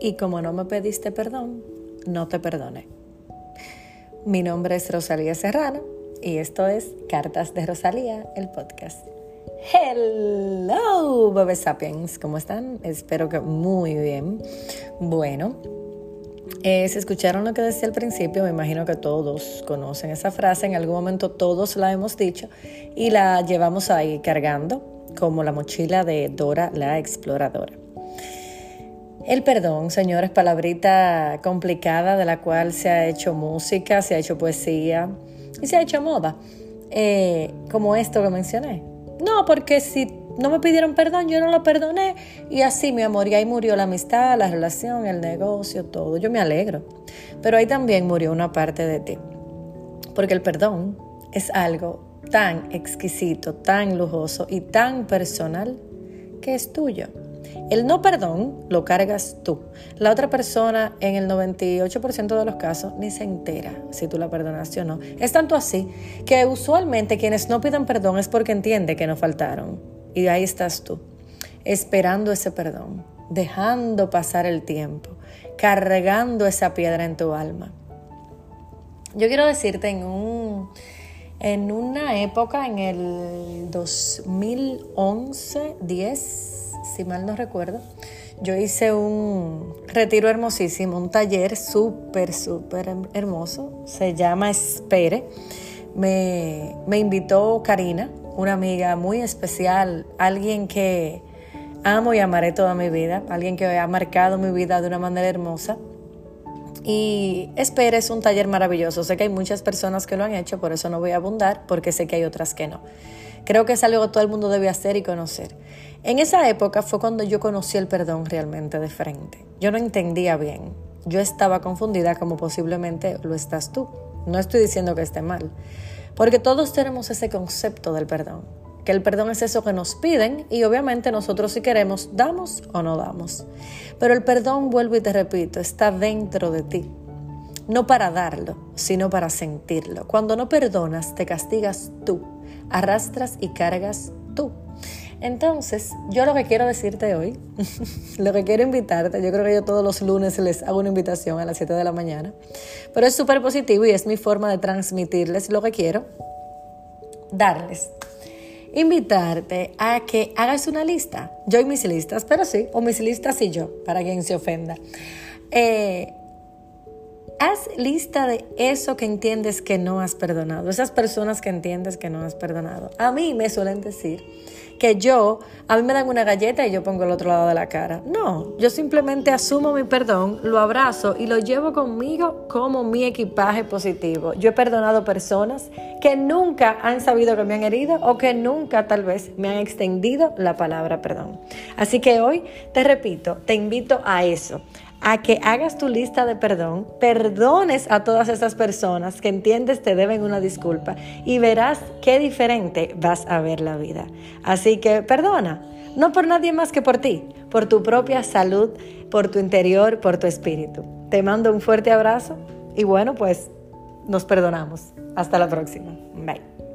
y como no me pediste perdón, no te perdoné. Mi nombre es Rosalía Serrano y esto es Cartas de Rosalía, el podcast. Hello, bebé sapiens, ¿cómo están? Espero que muy bien. Bueno, eh, si escucharon lo que decía al principio, me imagino que todos conocen esa frase, en algún momento todos la hemos dicho y la llevamos ahí cargando como la mochila de Dora la exploradora. El perdón, señores, palabrita complicada de la cual se ha hecho música, se ha hecho poesía y se ha hecho moda, eh, como esto que mencioné. No, porque si no me pidieron perdón, yo no lo perdoné y así, mi amor, y ahí murió la amistad, la relación, el negocio, todo. Yo me alegro. Pero ahí también murió una parte de ti. Porque el perdón es algo tan exquisito, tan lujoso y tan personal que es tuyo. El no perdón lo cargas tú. La otra persona en el 98% de los casos ni se entera si tú la perdonaste o no. Es tanto así que usualmente quienes no piden perdón es porque entiende que no faltaron. Y ahí estás tú, esperando ese perdón, dejando pasar el tiempo, cargando esa piedra en tu alma. Yo quiero decirte en un en una época en el 2011, 10 si mal no recuerdo, yo hice un retiro hermosísimo, un taller súper, súper hermoso, se llama Espere. Me, me invitó Karina, una amiga muy especial, alguien que amo y amaré toda mi vida, alguien que ha marcado mi vida de una manera hermosa. Y Espere es un taller maravilloso. Sé que hay muchas personas que lo han hecho, por eso no voy a abundar, porque sé que hay otras que no. Creo que es algo que todo el mundo debe hacer y conocer. En esa época fue cuando yo conocí el perdón realmente de frente. Yo no entendía bien. Yo estaba confundida como posiblemente lo estás tú. No estoy diciendo que esté mal. Porque todos tenemos ese concepto del perdón. Que el perdón es eso que nos piden y obviamente nosotros si queremos damos o no damos. Pero el perdón, vuelvo y te repito, está dentro de ti. No para darlo, sino para sentirlo. Cuando no perdonas, te castigas tú, arrastras y cargas tú. Entonces, yo lo que quiero decirte hoy, lo que quiero invitarte, yo creo que yo todos los lunes les hago una invitación a las 7 de la mañana, pero es súper positivo y es mi forma de transmitirles lo que quiero darles. Invitarte a que hagas una lista, yo y mis listas, pero sí, o mis listas y yo, para quien se ofenda. Eh, haz lista de eso que entiendes que no has perdonado, esas personas que entiendes que no has perdonado. A mí me suelen decir que yo, a mí me dan una galleta y yo pongo el otro lado de la cara. No, yo simplemente asumo mi perdón, lo abrazo y lo llevo conmigo como mi equipaje positivo. Yo he perdonado personas que nunca han sabido que me han herido o que nunca tal vez me han extendido la palabra perdón. Así que hoy te repito, te invito a eso, a que hagas tu lista de perdón, perdones a todas esas personas que entiendes te deben una disculpa y verás qué diferente vas a ver la vida. Así que perdona, no por nadie más que por ti, por tu propia salud, por tu interior, por tu espíritu. Te mando un fuerte abrazo y bueno, pues nos perdonamos. Hasta la próxima. Bye.